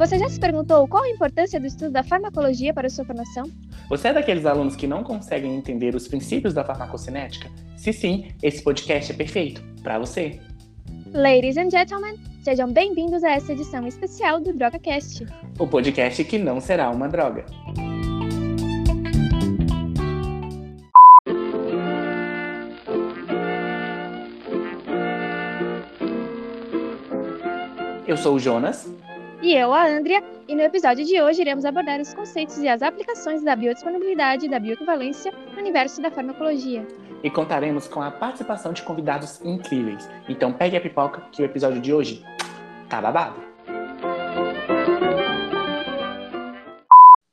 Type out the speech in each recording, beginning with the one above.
Você já se perguntou qual a importância do estudo da farmacologia para a sua formação? Você é daqueles alunos que não conseguem entender os princípios da farmacocinética? Se sim, esse podcast é perfeito para você. Ladies and gentlemen, sejam bem-vindos a essa edição especial do DrogaCast. O podcast que não será uma droga. Eu sou o Jonas. E eu, a Andrea, e no episódio de hoje iremos abordar os conceitos e as aplicações da biodisponibilidade e da bioequivalência no universo da farmacologia. E contaremos com a participação de convidados incríveis. Então pegue a pipoca que o episódio de hoje tá babado.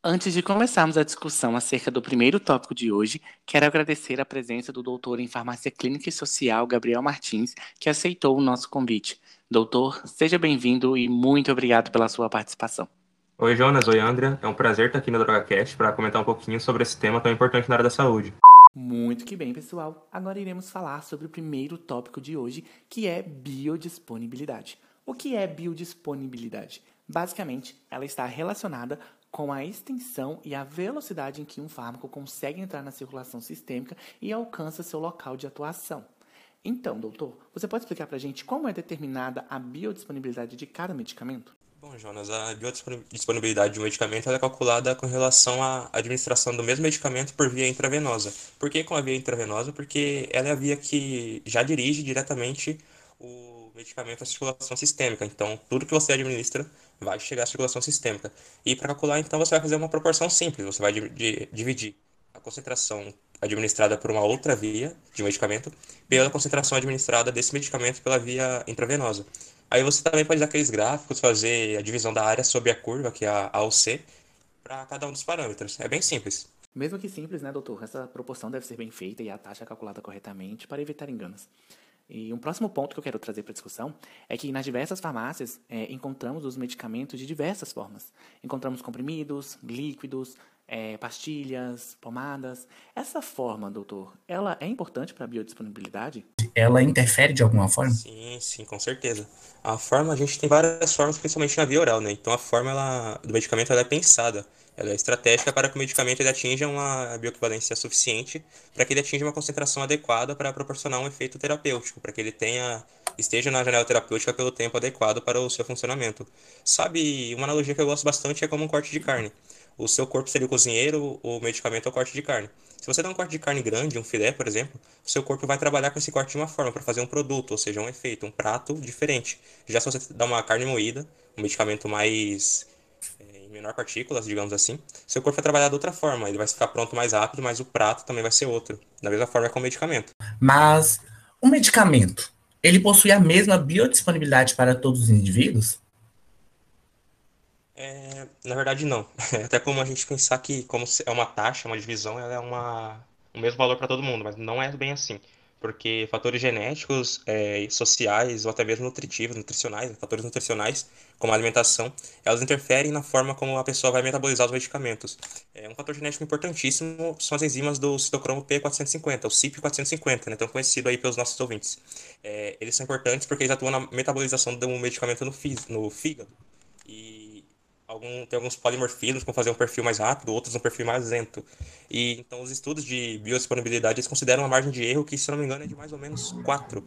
Antes de começarmos a discussão acerca do primeiro tópico de hoje, quero agradecer a presença do doutor em farmácia clínica e social, Gabriel Martins, que aceitou o nosso convite. Doutor, seja bem-vindo e muito obrigado pela sua participação. Oi, Jonas. Oi, Andrea. É um prazer estar aqui no DrogaCast para comentar um pouquinho sobre esse tema tão importante na área da saúde. Muito que bem, pessoal. Agora iremos falar sobre o primeiro tópico de hoje, que é biodisponibilidade. O que é biodisponibilidade? Basicamente, ela está relacionada com a extensão e a velocidade em que um fármaco consegue entrar na circulação sistêmica e alcança seu local de atuação. Então, doutor, você pode explicar para a gente como é determinada a biodisponibilidade de cada medicamento? Bom, Jonas, a biodisponibilidade de um medicamento é calculada com relação à administração do mesmo medicamento por via intravenosa. Por que com a via intravenosa? Porque ela é a via que já dirige diretamente o medicamento à circulação sistêmica. Então, tudo que você administra vai chegar à circulação sistêmica. E para calcular, então, você vai fazer uma proporção simples. Você vai dividir a concentração administrada por uma outra via de medicamento pela concentração administrada desse medicamento pela via intravenosa. Aí você também pode usar aqueles gráficos, fazer a divisão da área sobre a curva, que é a AOC, para cada um dos parâmetros. É bem simples. Mesmo que simples, né, doutor? Essa proporção deve ser bem feita e a taxa calculada corretamente para evitar enganos. E um próximo ponto que eu quero trazer para discussão é que nas diversas farmácias é, encontramos os medicamentos de diversas formas. Encontramos comprimidos, líquidos, é, pastilhas, pomadas. Essa forma, doutor, ela é importante para a biodisponibilidade? Ela interfere de alguma forma? Sim, sim, com certeza. A forma, a gente tem várias formas, principalmente na via oral, né? Então a forma ela, do medicamento ela é pensada, ela é estratégica para que o medicamento ele atinja uma bioequivalência suficiente para que ele atinja uma concentração adequada para proporcionar um efeito terapêutico, para que ele tenha esteja na janela terapêutica pelo tempo adequado para o seu funcionamento. Sabe, uma analogia que eu gosto bastante é como um corte de carne o seu corpo seria o cozinheiro, o medicamento é o corte de carne. Se você dá um corte de carne grande, um filé, por exemplo, o seu corpo vai trabalhar com esse corte de uma forma para fazer um produto, ou seja, um efeito, um prato diferente. Já se você dá uma carne moída, um medicamento mais é, em menor partículas, digamos assim, seu corpo vai trabalhar de outra forma, ele vai ficar pronto mais rápido, mas o prato também vai ser outro. Da mesma forma com o medicamento. Mas o medicamento, ele possui a mesma biodisponibilidade para todos os indivíduos? É, na verdade, não. É até como a gente pensar que, como é uma taxa, uma divisão, ela é uma, o mesmo valor para todo mundo, mas não é bem assim. Porque fatores genéticos, é, sociais ou até mesmo nutritivos, nutricionais, fatores nutricionais, como a alimentação, elas interferem na forma como a pessoa vai metabolizar os medicamentos. É, um fator genético importantíssimo são as enzimas do citocromo P450, o CYP450, né, tão conhecido aí pelos nossos ouvintes. É, eles são importantes porque eles atuam na metabolização do medicamento no, no fígado. Algum, tem alguns polimorfismos com fazer um perfil mais rápido, outros um perfil mais lento. E então os estudos de biodisponibilidade eles consideram uma margem de erro que, se não me engano, é de mais ou menos 4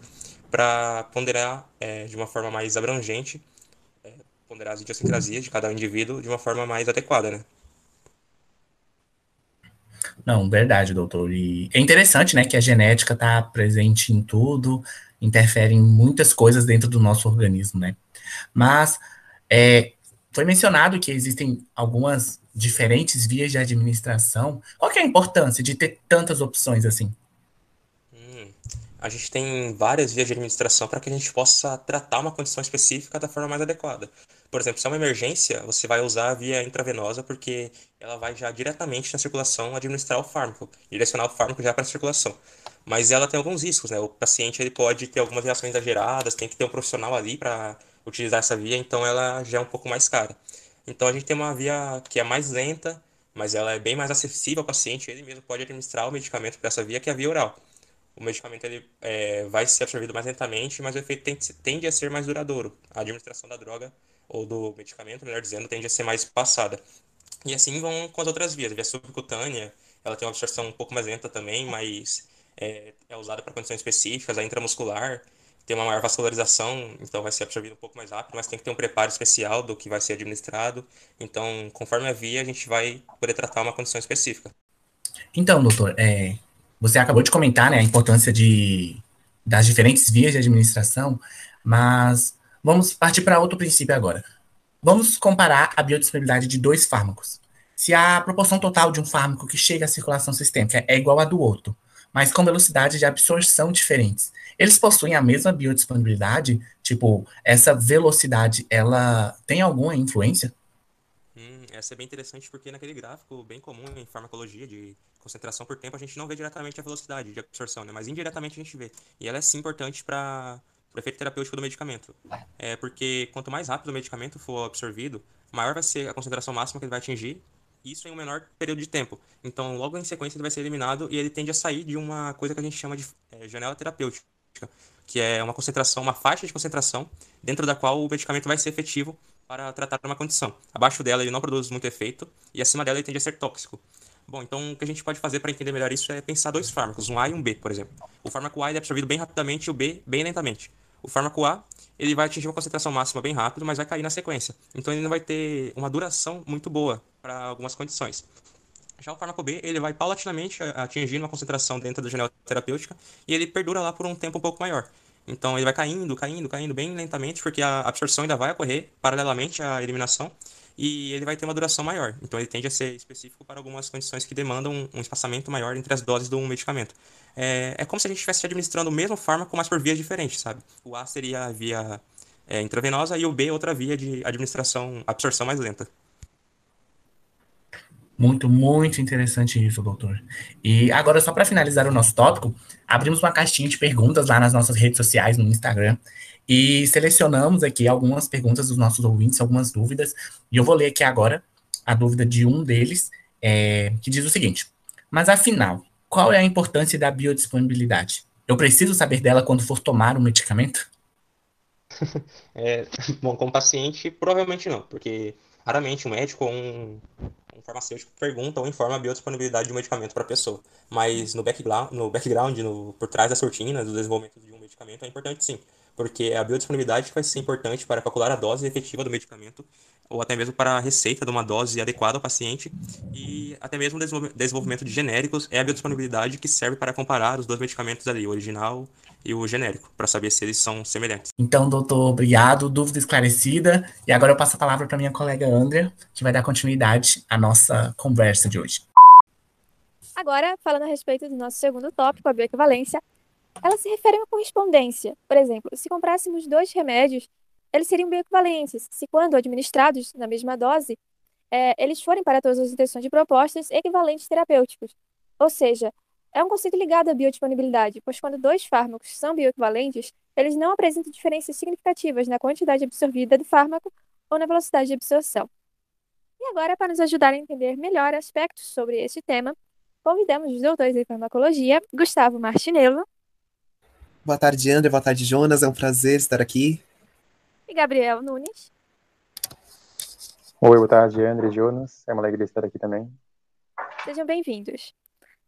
para ponderar é, de uma forma mais abrangente, é, ponderar as idiosincrasias de cada indivíduo de uma forma mais adequada, né? Não, verdade, doutor. E é interessante, né, que a genética está presente em tudo, interfere em muitas coisas dentro do nosso organismo, né? Mas é, foi mencionado que existem algumas diferentes vias de administração. Qual é a importância de ter tantas opções assim? Hum, a gente tem várias vias de administração para que a gente possa tratar uma condição específica da forma mais adequada. Por exemplo, se é uma emergência, você vai usar a via intravenosa porque ela vai já diretamente na circulação administrar o fármaco, direcionar o fármaco já para a circulação. Mas ela tem alguns riscos, né? O paciente ele pode ter algumas reações exageradas, tem que ter um profissional ali para utilizar essa via, então ela já é um pouco mais cara. Então a gente tem uma via que é mais lenta, mas ela é bem mais acessível ao paciente, ele mesmo pode administrar o medicamento por essa via, que é a via oral. O medicamento ele, é, vai ser absorvido mais lentamente, mas o efeito tende, tende a ser mais duradouro. A administração da droga ou do medicamento, melhor dizendo, tende a ser mais passada. E assim vão com as outras vias. A via subcutânea, ela tem uma absorção um pouco mais lenta também, mas é, é usada para condições específicas. A intramuscular tem uma maior vascularização, então vai ser absorvido um pouco mais rápido, mas tem que ter um preparo especial do que vai ser administrado. Então, conforme a via, a gente vai poder tratar uma condição específica. Então, doutor, é, você acabou de comentar né, a importância de, das diferentes vias de administração, mas vamos partir para outro princípio agora. Vamos comparar a biodisponibilidade de dois fármacos. Se a proporção total de um fármaco que chega à circulação sistêmica é igual à do outro, mas com velocidade de absorção diferentes, eles possuem a mesma biodisponibilidade? Tipo, essa velocidade, ela tem alguma influência? Hum, essa é bem interessante porque naquele gráfico bem comum em farmacologia de concentração por tempo, a gente não vê diretamente a velocidade de absorção, né? mas indiretamente a gente vê. E ela é sim importante para o efeito terapêutico do medicamento. É porque quanto mais rápido o medicamento for absorvido, maior vai ser a concentração máxima que ele vai atingir isso em um menor período de tempo. Então, logo em sequência, ele vai ser eliminado e ele tende a sair de uma coisa que a gente chama de é, janela terapêutica que é uma concentração, uma faixa de concentração dentro da qual o medicamento vai ser efetivo para tratar uma condição. Abaixo dela ele não produz muito efeito e acima dela ele tende a ser tóxico. Bom, então o que a gente pode fazer para entender melhor isso é pensar dois fármacos, um A e um B, por exemplo. O fármaco A é absorvido bem rapidamente e o B bem lentamente. O fármaco A ele vai atingir uma concentração máxima bem rápido, mas vai cair na sequência. Então ele não vai ter uma duração muito boa para algumas condições. Já o fármaco B, ele vai paulatinamente atingindo uma concentração dentro da janela terapêutica e ele perdura lá por um tempo um pouco maior. Então ele vai caindo, caindo, caindo bem lentamente, porque a absorção ainda vai ocorrer paralelamente à eliminação e ele vai ter uma duração maior. Então ele tende a ser específico para algumas condições que demandam um espaçamento maior entre as doses do medicamento. É, é como se a gente estivesse administrando o mesmo fármaco, mas por vias diferentes, sabe? O A seria a via é, intravenosa e o B outra via de administração, absorção mais lenta. Muito, muito interessante isso, doutor. E agora, só para finalizar o nosso tópico, abrimos uma caixinha de perguntas lá nas nossas redes sociais, no Instagram, e selecionamos aqui algumas perguntas dos nossos ouvintes, algumas dúvidas, e eu vou ler aqui agora a dúvida de um deles, é, que diz o seguinte: Mas afinal, qual é a importância da biodisponibilidade? Eu preciso saber dela quando for tomar um medicamento? É, bom, como paciente, provavelmente não, porque raramente um médico ou um, um farmacêutico pergunta ou informa a biodisponibilidade de um medicamento para a pessoa. Mas no background, no background no, por trás das rotinas, do desenvolvimento de um medicamento, é importante sim. Porque a biodisponibilidade vai ser importante para calcular a dose efetiva do medicamento, ou até mesmo para a receita de uma dose adequada ao paciente, e até mesmo o desenvolvimento de genéricos é a biodisponibilidade que serve para comparar os dois medicamentos ali, o original e o genérico, para saber se eles são semelhantes. Então, doutor, obrigado, dúvida esclarecida. E agora eu passo a palavra para minha colega Andrea, que vai dar continuidade à nossa conversa de hoje. Agora, falando a respeito do nosso segundo tópico, a bioequivalência, ela se refere a uma correspondência. Por exemplo, se comprássemos dois remédios, eles seriam bioequivalentes, se quando administrados na mesma dose, é, eles forem para todas as intenções de propostas equivalentes terapêuticos. Ou seja, é um conceito ligado à biodisponibilidade, pois quando dois fármacos são bioequivalentes, eles não apresentam diferenças significativas na quantidade absorvida do fármaco ou na velocidade de absorção. E agora, para nos ajudar a entender melhor aspectos sobre este tema, convidamos os doutores em farmacologia, Gustavo Martinello. Boa tarde, André. Boa tarde, Jonas. É um prazer estar aqui. E Gabriel Nunes. Oi, boa tarde, André e Jonas. É uma alegria estar aqui também. Sejam bem-vindos.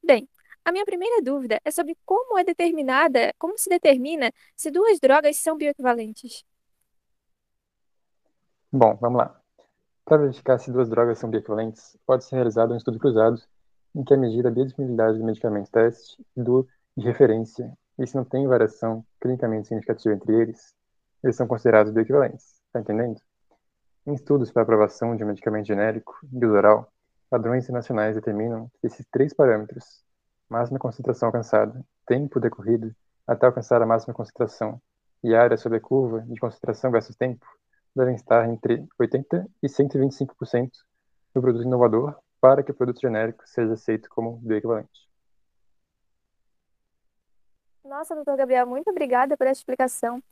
Bem, a minha primeira dúvida é sobre como é determinada, como se determina se duas drogas são bioequivalentes. Bom, vamos lá. Para verificar se duas drogas são bioequivalentes, pode ser realizado um estudo cruzado em que a medida a biodisponibilidade do medicamento teste e do de referência, e se não tem variação clinicamente significativa entre eles, eles são considerados bioequivalentes. Está entendendo? Em estudos para aprovação de medicamento genérico e oral, padrões internacionais determinam que esses três parâmetros máxima concentração alcançada, tempo decorrido até alcançar a máxima concentração e área sobre a curva de concentração versus tempo devem estar entre 80% e 125% do produto inovador para que o produto genérico seja aceito como bioequivalente. Nossa, doutor Gabriel, muito obrigada essa explicação.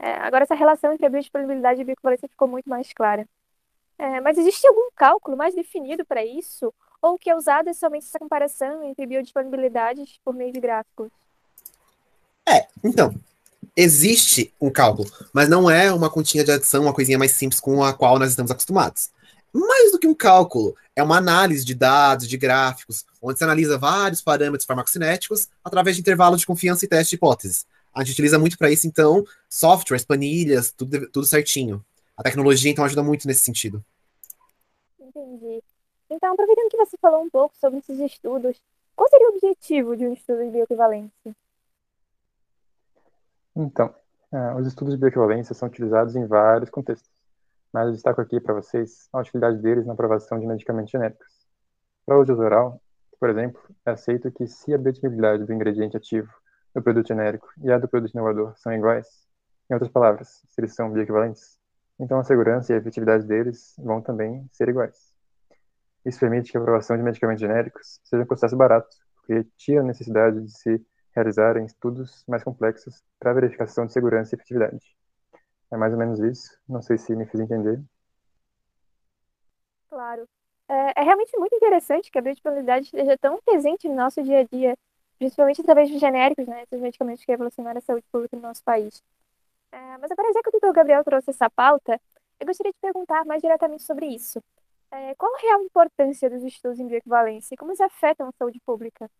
É, agora, essa relação entre a biodisponibilidade e a bioequivalência ficou muito mais clara. É, mas existe algum cálculo mais definido para isso? ou que é usada somente essa comparação entre biodisponibilidades por meio de gráficos? É, então, existe um cálculo, mas não é uma continha de adição, uma coisinha mais simples com a qual nós estamos acostumados. Mais do que um cálculo, é uma análise de dados, de gráficos, onde se analisa vários parâmetros farmacocinéticos através de intervalos de confiança e teste de hipóteses. A gente utiliza muito para isso, então, softwares, planilhas, tudo, tudo certinho. A tecnologia, então, ajuda muito nesse sentido. Entendi. Então, aproveitando que você falou um pouco sobre esses estudos, qual seria o objetivo de um estudo de bioequivalência? Então, uh, os estudos de bioequivalência são utilizados em vários contextos, mas eu destaco aqui para vocês a utilidade deles na aprovação de medicamentos genéricos. Para o uso oral, por exemplo, é aceito que se a biodisponibilidade do ingrediente ativo do produto genérico e a do produto inovador são iguais, em outras palavras, se eles são bioequivalentes, então a segurança e a efetividade deles vão também ser iguais. Isso permite que a aprovação de medicamentos genéricos seja um processo barato, porque tira a necessidade de se realizarem estudos mais complexos para verificação de segurança e efetividade. É mais ou menos isso. Não sei se me fiz entender. Claro. É, é realmente muito interessante que a biodisponibilidade esteja tão presente no nosso dia a dia, principalmente através dos genéricos, né, esses medicamentos que revolucionaram a saúde pública no nosso país. É, mas agora, já que o doutor Gabriel trouxe essa pauta, eu gostaria de perguntar mais diretamente sobre isso. É, qual a real importância dos estudos em bioequivalência e como eles afetam a saúde pública?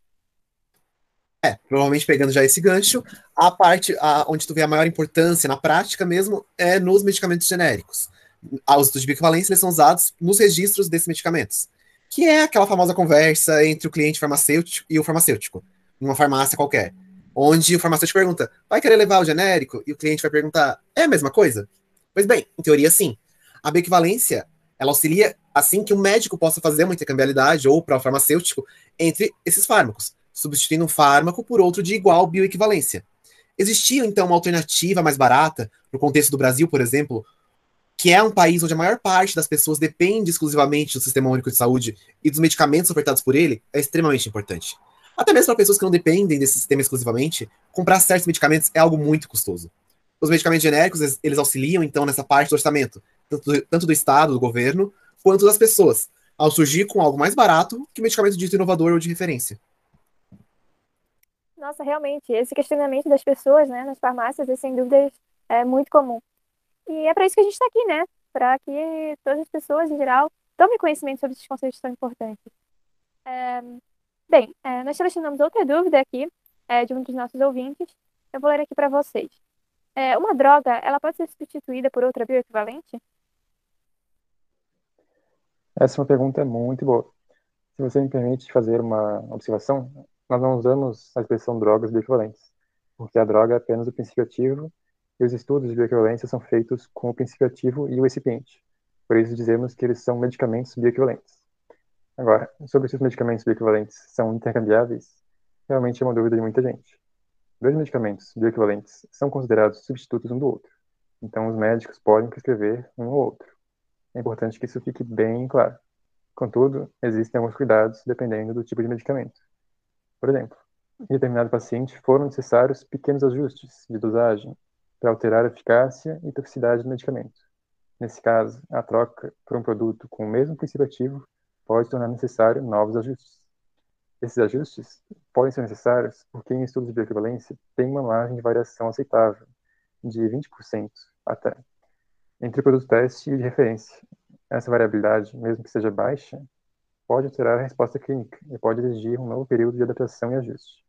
É, provavelmente pegando já esse gancho, a parte a, onde tu vê a maior importância na prática mesmo é nos medicamentos genéricos. Os estudos de bioequivalência são usados nos registros desses medicamentos, que é aquela famosa conversa entre o cliente farmacêutico e o farmacêutico, uma farmácia qualquer, onde o farmacêutico pergunta, vai querer levar o genérico? E o cliente vai perguntar, é a mesma coisa? Pois bem, em teoria sim. A bioequivalência, ela auxilia assim que o médico possa fazer uma intercambiabilidade ou para o farmacêutico entre esses fármacos substituindo um fármaco por outro de igual bioequivalência. Existia, então, uma alternativa mais barata, no contexto do Brasil, por exemplo, que é um país onde a maior parte das pessoas depende exclusivamente do Sistema Único de Saúde e dos medicamentos ofertados por ele, é extremamente importante. Até mesmo para pessoas que não dependem desse sistema exclusivamente, comprar certos medicamentos é algo muito custoso. Os medicamentos genéricos, eles auxiliam, então, nessa parte do orçamento, tanto do, tanto do Estado, do governo, quanto das pessoas, ao surgir com algo mais barato que medicamento dito inovador ou de referência. Nossa, realmente, esse questionamento das pessoas, né, nas farmácias, é sem dúvida é muito comum. E é para isso que a gente está aqui, né? Para que todas as pessoas, em geral, tomem conhecimento sobre esses conceitos tão importantes. É... Bem, é, nós selecionamos outra dúvida aqui é, de um dos nossos ouvintes. Eu vou ler aqui para vocês. É, uma droga, ela pode ser substituída por outra bioequivalente? Essa é uma pergunta muito boa. Se você me permite fazer uma observação, nós não usamos a expressão drogas bioequivalentes, porque a droga é apenas o princípio ativo e os estudos de bioequivalência são feitos com o princípio ativo e o recipiente. Por isso dizemos que eles são medicamentos bioequivalentes. Agora, sobre se os medicamentos bioequivalentes são intercambiáveis, realmente é uma dúvida de muita gente. Dois medicamentos bioequivalentes são considerados substitutos um do outro, então os médicos podem prescrever um ou outro. É importante que isso fique bem claro. Contudo, existem alguns cuidados dependendo do tipo de medicamento. Por exemplo, em determinado paciente foram necessários pequenos ajustes de dosagem para alterar a eficácia e toxicidade do medicamento. Nesse caso, a troca por um produto com o mesmo princípio ativo pode tornar necessário novos ajustes. Esses ajustes podem ser necessários porque em estudos de bioequivalência tem uma margem de variação aceitável, de 20% até, entre o produto teste e de referência. Essa variabilidade, mesmo que seja baixa, pode alterar a resposta clínica e pode exigir um novo período de adaptação e ajuste.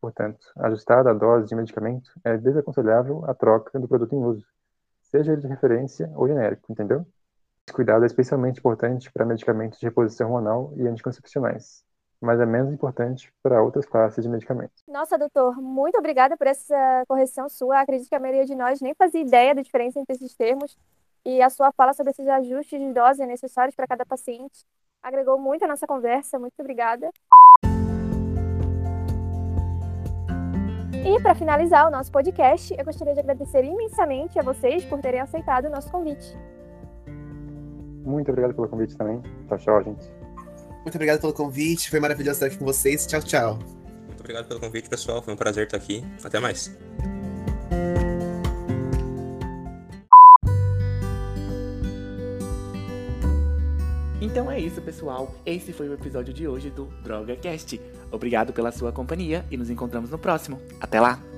Portanto, ajustada a dose de medicamento, é desaconselhável a troca do produto em uso, seja ele de referência ou genérico, entendeu? Cuidado é especialmente importante para medicamentos de reposição hormonal e anticoncepcionais, mas é menos importante para outras classes de medicamentos. Nossa, doutor, muito obrigada por essa correção sua. Acredito que a maioria de nós nem fazia ideia da diferença entre esses termos e a sua fala sobre esses ajustes de dose necessários para cada paciente agregou muito a nossa conversa. Muito obrigada. E para finalizar o nosso podcast, eu gostaria de agradecer imensamente a vocês por terem aceitado o nosso convite. Muito obrigado pelo convite também. Tchau, tchau, gente. Muito obrigado pelo convite. Foi maravilhoso estar aqui com vocês. Tchau, tchau. Muito obrigado pelo convite, pessoal. Foi um prazer estar aqui. Até mais. Então é isso, pessoal. Esse foi o episódio de hoje do DrogaCast. Obrigado pela sua companhia e nos encontramos no próximo. Até lá!